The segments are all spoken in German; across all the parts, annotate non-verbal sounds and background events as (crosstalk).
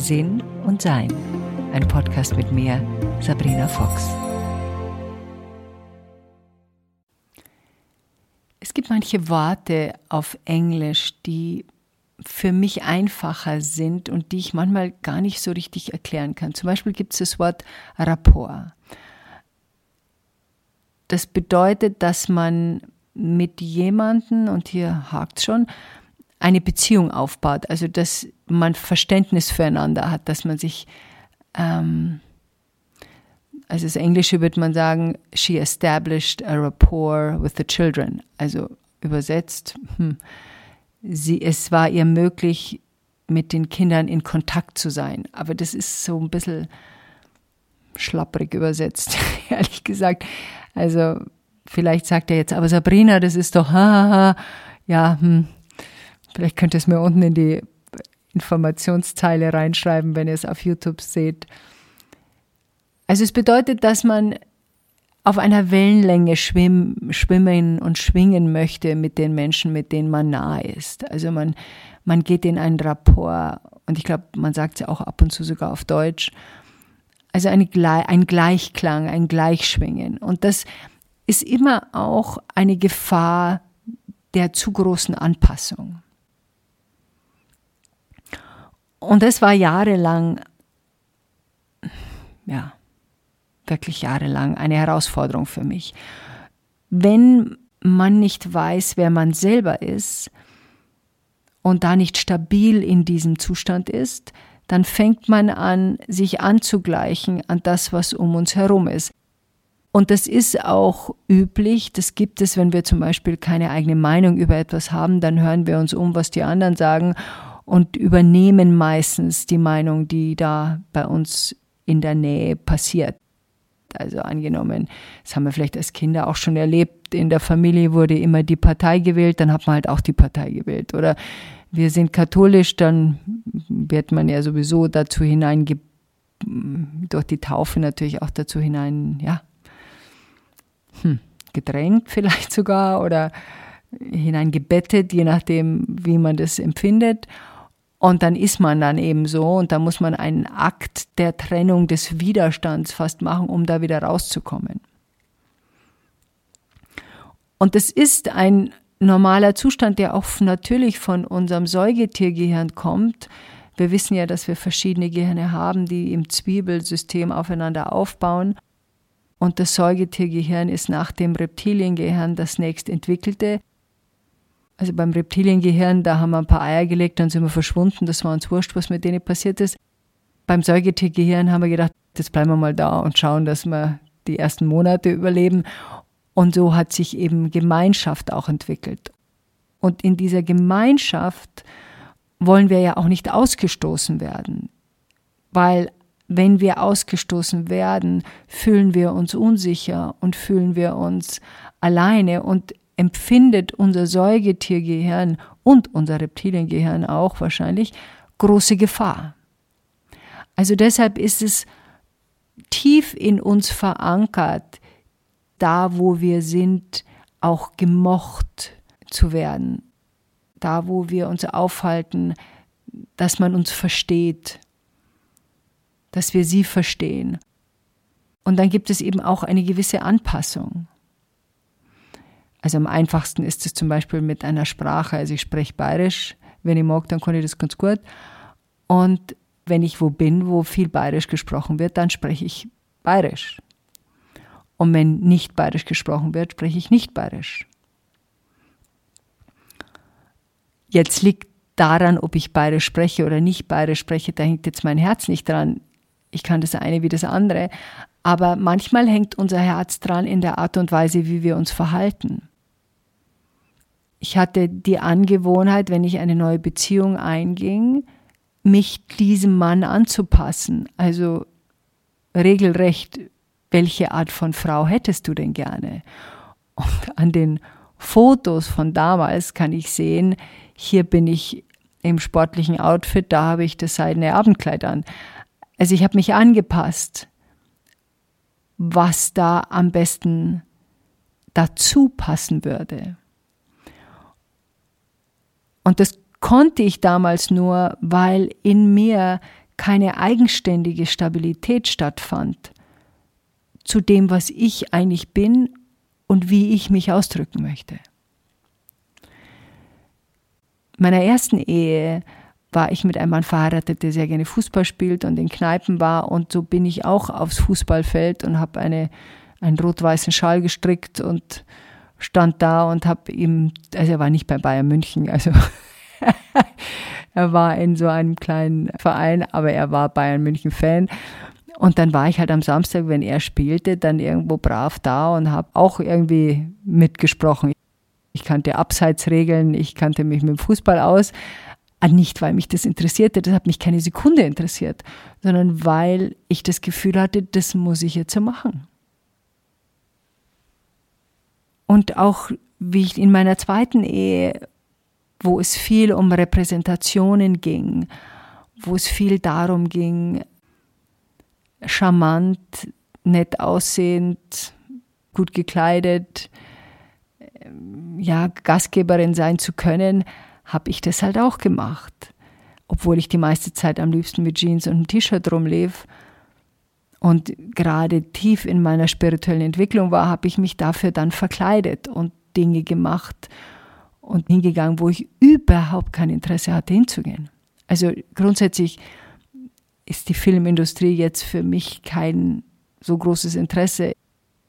Sinn und Sein. Ein Podcast mit mir, Sabrina Fox. Es gibt manche Worte auf Englisch, die für mich einfacher sind und die ich manchmal gar nicht so richtig erklären kann. Zum Beispiel gibt es das Wort Rapport. Das bedeutet, dass man mit jemandem, und hier hakt schon, eine Beziehung aufbaut. Also, dass man Verständnis füreinander hat, dass man sich, ähm, also das Englische würde man sagen, she established a rapport with the children. Also übersetzt, hm, sie, es war ihr möglich, mit den Kindern in Kontakt zu sein. Aber das ist so ein bisschen schlapprig übersetzt, (laughs) ehrlich gesagt. Also vielleicht sagt er jetzt, aber Sabrina, das ist doch, hahaha, ja, hm, vielleicht könnt ihr es mir unten in die Informationszeile reinschreiben, wenn ihr es auf YouTube seht. Also es bedeutet, dass man auf einer Wellenlänge schwimmen, schwimmen und schwingen möchte mit den Menschen, mit denen man nahe ist. Also man, man geht in einen Rapport und ich glaube, man sagt es ja auch ab und zu sogar auf Deutsch. Also eine, ein Gleichklang, ein Gleichschwingen. Und das ist immer auch eine Gefahr der zu großen Anpassung. Und das war jahrelang, ja, wirklich jahrelang eine Herausforderung für mich. Wenn man nicht weiß, wer man selber ist und da nicht stabil in diesem Zustand ist, dann fängt man an, sich anzugleichen an das, was um uns herum ist. Und das ist auch üblich, das gibt es, wenn wir zum Beispiel keine eigene Meinung über etwas haben, dann hören wir uns um, was die anderen sagen und übernehmen meistens die Meinung, die da bei uns in der Nähe passiert. Also angenommen, das haben wir vielleicht als Kinder auch schon erlebt, in der Familie wurde immer die Partei gewählt, dann hat man halt auch die Partei gewählt. Oder wir sind katholisch, dann wird man ja sowieso dazu hinein, durch die Taufe natürlich auch dazu hinein, ja, hm, gedrängt vielleicht sogar oder hineingebettet, je nachdem, wie man das empfindet. Und dann ist man dann eben so und da muss man einen Akt der Trennung des Widerstands fast machen, um da wieder rauszukommen. Und das ist ein normaler Zustand, der auch natürlich von unserem Säugetiergehirn kommt. Wir wissen ja, dass wir verschiedene Gehirne haben, die im Zwiebelsystem aufeinander aufbauen. Und das Säugetiergehirn ist nach dem Reptiliengehirn das nächst entwickelte. Also beim Reptiliengehirn, da haben wir ein paar Eier gelegt, dann sind wir verschwunden, das war uns wurscht, was mit denen passiert ist. Beim Säugetiergehirn haben wir gedacht, jetzt bleiben wir mal da und schauen, dass wir die ersten Monate überleben. Und so hat sich eben Gemeinschaft auch entwickelt. Und in dieser Gemeinschaft wollen wir ja auch nicht ausgestoßen werden, weil wenn wir ausgestoßen werden, fühlen wir uns unsicher und fühlen wir uns alleine und empfindet unser Säugetiergehirn und unser Reptiliengehirn auch wahrscheinlich große Gefahr. Also deshalb ist es tief in uns verankert, da wo wir sind, auch gemocht zu werden. Da wo wir uns aufhalten, dass man uns versteht, dass wir sie verstehen. Und dann gibt es eben auch eine gewisse Anpassung. Also am einfachsten ist es zum Beispiel mit einer Sprache. Also ich spreche Bayerisch. Wenn ich mag, dann kann ich das ganz gut. Und wenn ich wo bin, wo viel Bayerisch gesprochen wird, dann spreche ich Bayerisch. Und wenn nicht Bayerisch gesprochen wird, spreche ich nicht Bayerisch. Jetzt liegt daran, ob ich Bayerisch spreche oder nicht Bayerisch spreche, da hängt jetzt mein Herz nicht dran. Ich kann das eine wie das andere. Aber manchmal hängt unser Herz dran in der Art und Weise, wie wir uns verhalten ich hatte die Angewohnheit, wenn ich eine neue Beziehung einging, mich diesem Mann anzupassen. Also regelrecht, welche Art von Frau hättest du denn gerne? Und an den Fotos von damals kann ich sehen, hier bin ich im sportlichen Outfit, da habe ich das seidene Abendkleid an. Also ich habe mich angepasst, was da am besten dazu passen würde. Und das konnte ich damals nur, weil in mir keine eigenständige Stabilität stattfand zu dem, was ich eigentlich bin und wie ich mich ausdrücken möchte. In meiner ersten Ehe war ich mit einem Mann verheiratet, der sehr gerne Fußball spielt und in Kneipen war. Und so bin ich auch aufs Fußballfeld und habe eine, einen rot-weißen Schal gestrickt und stand da und habe ihm, also er war nicht bei Bayern München, also (laughs) er war in so einem kleinen Verein, aber er war Bayern München Fan. Und dann war ich halt am Samstag, wenn er spielte, dann irgendwo brav da und habe auch irgendwie mitgesprochen. Ich kannte Abseitsregeln, ich kannte mich mit dem Fußball aus. Ah, nicht, weil mich das interessierte, das hat mich keine Sekunde interessiert, sondern weil ich das Gefühl hatte, das muss ich jetzt so machen. Und auch wie ich in meiner zweiten Ehe, wo es viel um Repräsentationen ging, wo es viel darum ging, charmant, nett aussehend, gut gekleidet, ja, Gastgeberin sein zu können, habe ich das halt auch gemacht. Obwohl ich die meiste Zeit am liebsten mit Jeans und einem T-Shirt rumlief und gerade tief in meiner spirituellen Entwicklung war, habe ich mich dafür dann verkleidet und Dinge gemacht und hingegangen, wo ich überhaupt kein Interesse hatte hinzugehen. Also grundsätzlich ist die Filmindustrie jetzt für mich kein so großes Interesse.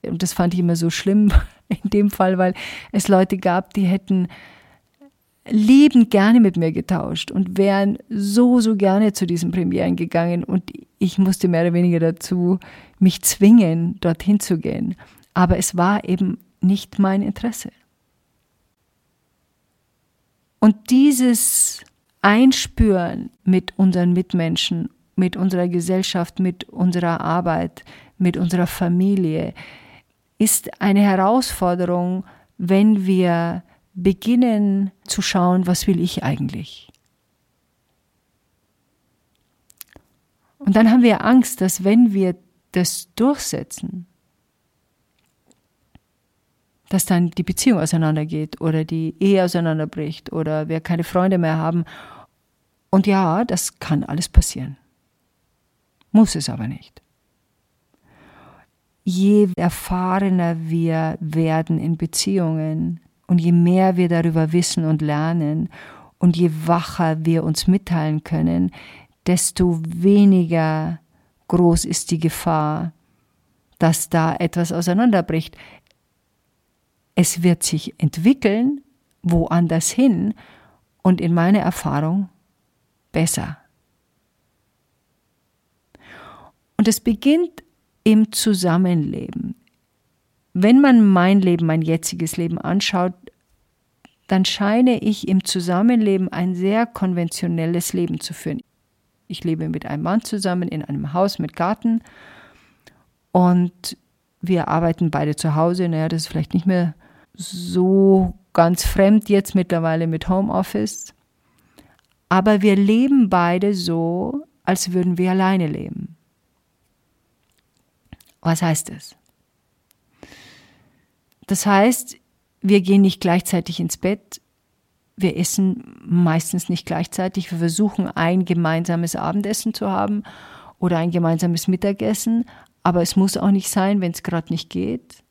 Und das fand ich immer so schlimm (laughs) in dem Fall, weil es Leute gab, die hätten liebend gerne mit mir getauscht und wären so, so gerne zu diesen Premieren gegangen und ich musste mehr oder weniger dazu mich zwingen, dorthin zu gehen. Aber es war eben nicht mein Interesse. Und dieses Einspüren mit unseren Mitmenschen, mit unserer Gesellschaft, mit unserer Arbeit, mit unserer Familie, ist eine Herausforderung, wenn wir beginnen zu schauen, was will ich eigentlich. Und dann haben wir Angst, dass wenn wir das durchsetzen, dass dann die Beziehung auseinandergeht oder die Ehe auseinanderbricht oder wir keine Freunde mehr haben. Und ja, das kann alles passieren. Muss es aber nicht je erfahrener wir werden in Beziehungen und je mehr wir darüber wissen und lernen und je wacher wir uns mitteilen können, desto weniger groß ist die Gefahr, dass da etwas auseinanderbricht. Es wird sich entwickeln, woanders hin und in meiner Erfahrung besser. Und es beginnt im Zusammenleben. Wenn man mein Leben, mein jetziges Leben anschaut, dann scheine ich im Zusammenleben ein sehr konventionelles Leben zu führen. Ich lebe mit einem Mann zusammen in einem Haus mit Garten und wir arbeiten beide zu Hause. Naja, das ist vielleicht nicht mehr so ganz fremd jetzt mittlerweile mit Homeoffice. Aber wir leben beide so, als würden wir alleine leben. Was heißt das? Das heißt, wir gehen nicht gleichzeitig ins Bett, wir essen meistens nicht gleichzeitig, wir versuchen ein gemeinsames Abendessen zu haben oder ein gemeinsames Mittagessen, aber es muss auch nicht sein, wenn es gerade nicht geht.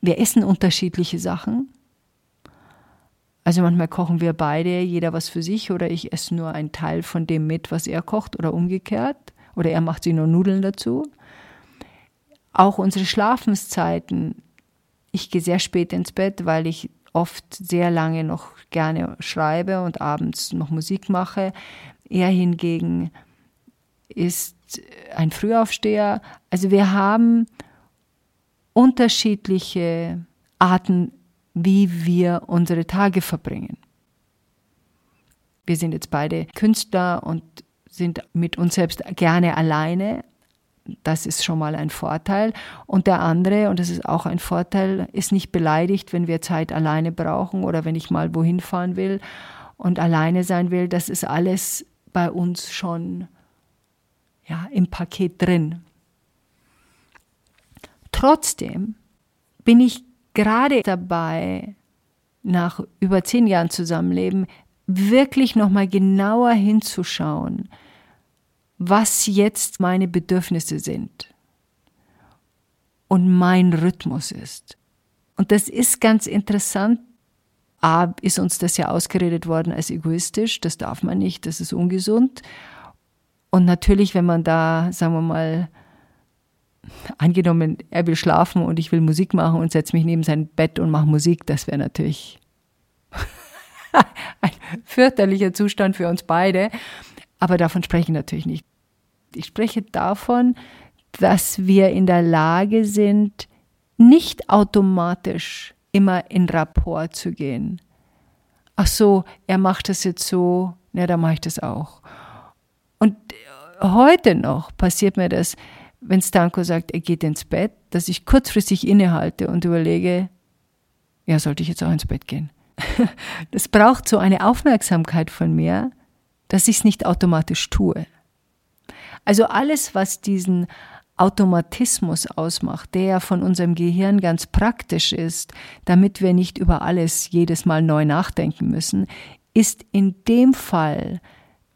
Wir essen unterschiedliche Sachen. Also manchmal kochen wir beide, jeder was für sich oder ich esse nur einen Teil von dem mit, was er kocht oder umgekehrt oder er macht sich nur Nudeln dazu. Auch unsere Schlafenszeiten. Ich gehe sehr spät ins Bett, weil ich oft sehr lange noch gerne schreibe und abends noch Musik mache. Er hingegen ist ein Frühaufsteher. Also wir haben unterschiedliche Arten, wie wir unsere Tage verbringen. Wir sind jetzt beide Künstler und sind mit uns selbst gerne alleine, das ist schon mal ein Vorteil. Und der andere, und das ist auch ein Vorteil, ist nicht beleidigt, wenn wir Zeit alleine brauchen oder wenn ich mal wohin fahren will und alleine sein will. Das ist alles bei uns schon ja, im Paket drin. Trotzdem bin ich gerade dabei, nach über zehn Jahren Zusammenleben, wirklich nochmal genauer hinzuschauen, was jetzt meine Bedürfnisse sind und mein Rhythmus ist. Und das ist ganz interessant. A, ist uns das ja ausgeredet worden als egoistisch, das darf man nicht, das ist ungesund. Und natürlich, wenn man da, sagen wir mal, angenommen, er will schlafen und ich will Musik machen und setze mich neben sein Bett und mache Musik, das wäre natürlich (laughs) ein fürchterlicher Zustand für uns beide. Aber davon spreche ich natürlich nicht. Ich spreche davon, dass wir in der Lage sind, nicht automatisch immer in Rapport zu gehen. Ach so, er macht das jetzt so, na, dann mache ich das auch. Und heute noch passiert mir das, wenn Stanko sagt, er geht ins Bett, dass ich kurzfristig innehalte und überlege, ja, sollte ich jetzt auch ins Bett gehen? (laughs) Das braucht so eine Aufmerksamkeit von mir, dass ich es nicht automatisch tue. Also alles, was diesen Automatismus ausmacht, der von unserem Gehirn ganz praktisch ist, damit wir nicht über alles jedes Mal neu nachdenken müssen, ist in dem Fall,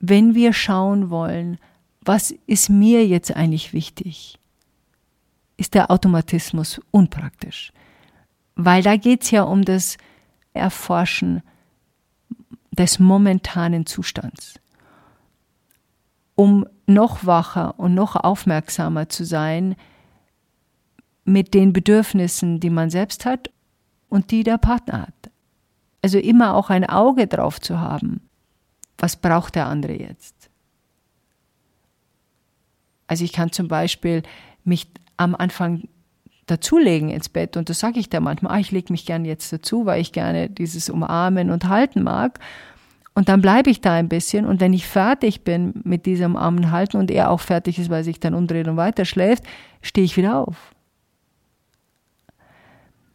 wenn wir schauen wollen, was ist mir jetzt eigentlich wichtig, ist der Automatismus unpraktisch. Weil da geht es ja um das Erforschen des momentanen Zustands. Um noch wacher und noch aufmerksamer zu sein mit den Bedürfnissen, die man selbst hat und die der Partner hat. Also immer auch ein Auge drauf zu haben, was braucht der andere jetzt. Also ich kann zum Beispiel mich am Anfang dazulegen ins Bett und das sage ich da manchmal, ah, ich lege mich gerne jetzt dazu, weil ich gerne dieses Umarmen und Halten mag. Und dann bleibe ich da ein bisschen und wenn ich fertig bin mit diesem Armen halten und er auch fertig ist, weil sich dann umdreht und weiter schläft, stehe ich wieder auf.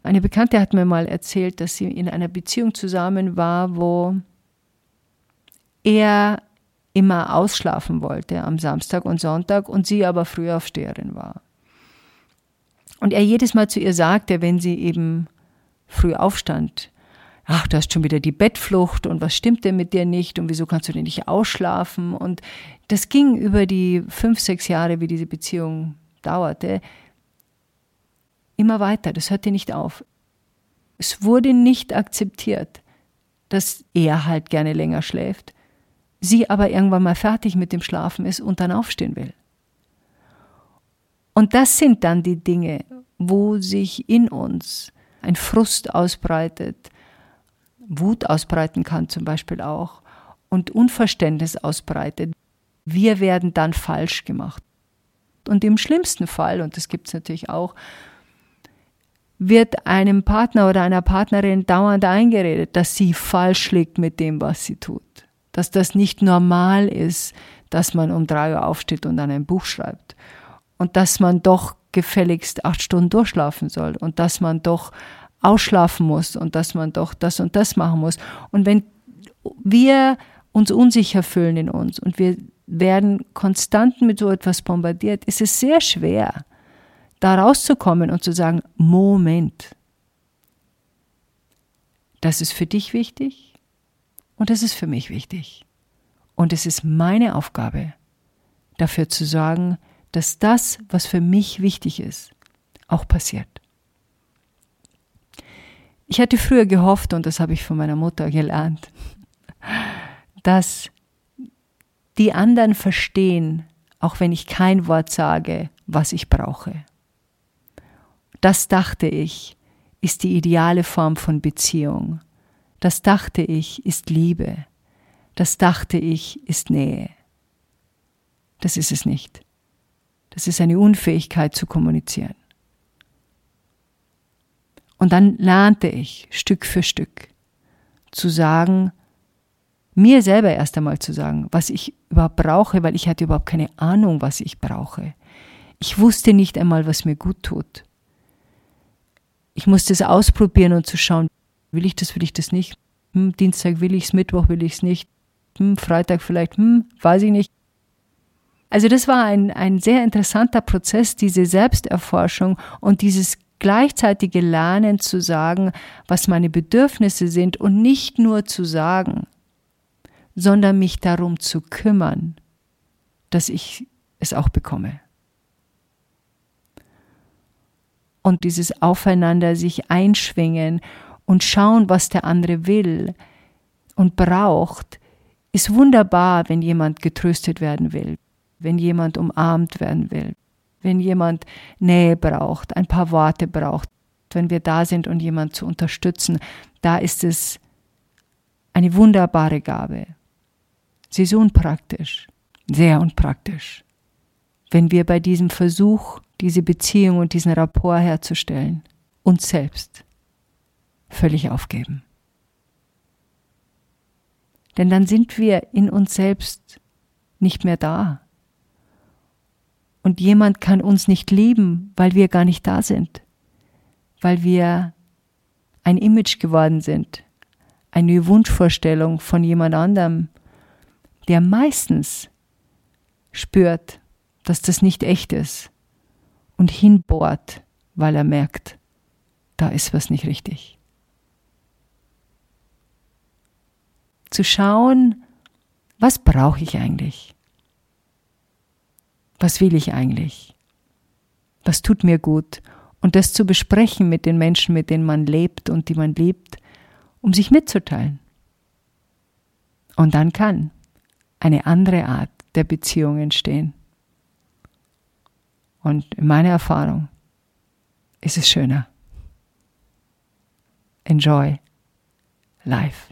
Eine Bekannte hat mir mal erzählt, dass sie in einer Beziehung zusammen war, wo er immer ausschlafen wollte am Samstag und Sonntag und sie aber Frühaufsteherin war. Und er jedes Mal zu ihr sagte, wenn sie eben früh aufstand, ach, du hast schon wieder die Bettflucht und was stimmt denn mit dir nicht und wieso kannst du denn nicht ausschlafen? Und das ging über die fünf, sechs Jahre, wie diese Beziehung dauerte, immer weiter. Das hörte nicht auf. Es wurde nicht akzeptiert, dass er halt gerne länger schläft, sie aber irgendwann mal fertig mit dem Schlafen ist und dann aufstehen will. Und das sind dann die Dinge, wo sich in uns ein Frust ausbreitet, Wut ausbreiten kann zum Beispiel auch und Unverständnis ausbreitet. Wir werden dann falsch gemacht. Und im schlimmsten Fall, und das gibt es natürlich auch, wird einem Partner oder einer Partnerin dauernd eingeredet, dass sie falsch liegt mit dem, was sie tut. Dass das nicht normal ist, dass man um drei Uhr aufsteht und dann ein Buch schreibt. Und dass man doch gefälligst acht Stunden durchschlafen soll. Und dass man doch ausschlafen muss und dass man doch das und das machen muss. Und wenn wir uns unsicher fühlen in uns und wir werden konstant mit so etwas bombardiert, ist es sehr schwer, da rauszukommen und zu sagen, Moment, das ist für dich wichtig und das ist für mich wichtig. Und es ist meine Aufgabe, dafür zu sorgen, dass das, was für mich wichtig ist, auch passiert. Ich hatte früher gehofft, und das habe ich von meiner Mutter gelernt, dass die anderen verstehen, auch wenn ich kein Wort sage, was ich brauche. Das dachte ich, ist die ideale Form von Beziehung. Das dachte ich, ist Liebe. Das dachte ich, ist Nähe. Das ist es nicht. Das ist eine Unfähigkeit zu kommunizieren. Und dann lernte ich Stück für Stück zu sagen, mir selber erst einmal zu sagen, was ich überhaupt brauche, weil ich hatte überhaupt keine Ahnung, was ich brauche. Ich wusste nicht einmal, was mir gut tut. Ich musste es ausprobieren und zu schauen, will ich das, will ich das nicht. Hm, Dienstag will ich es, Mittwoch will ich es nicht. Hm, Freitag vielleicht, hm, weiß ich nicht. Also das war ein, ein sehr interessanter Prozess, diese Selbsterforschung und dieses gleichzeitige Lernen zu sagen, was meine Bedürfnisse sind und nicht nur zu sagen, sondern mich darum zu kümmern dass ich es auch bekomme. Und dieses Aufeinander sich einschwingen und schauen, was der andere will und braucht, ist wunderbar, wenn jemand getröstet werden will, wenn jemand umarmt werden will, wenn jemand Nähe braucht, ein paar Worte braucht, wenn wir da sind und jemand zu unterstützen, da ist es eine wunderbare Gabe. Sie ist unpraktisch, sehr unpraktisch, wenn wir bei diesem Versuch, diese Beziehung und diesen Rapport herzustellen, uns selbst völlig aufgeben. Denn dann sind wir in uns selbst nicht mehr da. Und jemand kann uns nicht lieben, weil wir gar nicht da sind, weil wir ein Image geworden sind, eine Wunschvorstellung von jemand anderem, der meistens spürt, dass das nicht echt ist und hinbohrt, weil er merkt, da ist was nicht richtig. Zu schauen, was brauche ich eigentlich? Was will ich eigentlich? Was tut mir gut? Und das zu besprechen mit den Menschen, mit denen man lebt und die man liebt, um sich mitzuteilen. Und dann kann eine andere Art der Beziehung entstehen. Und in meiner Erfahrung ist es schöner. Enjoy life.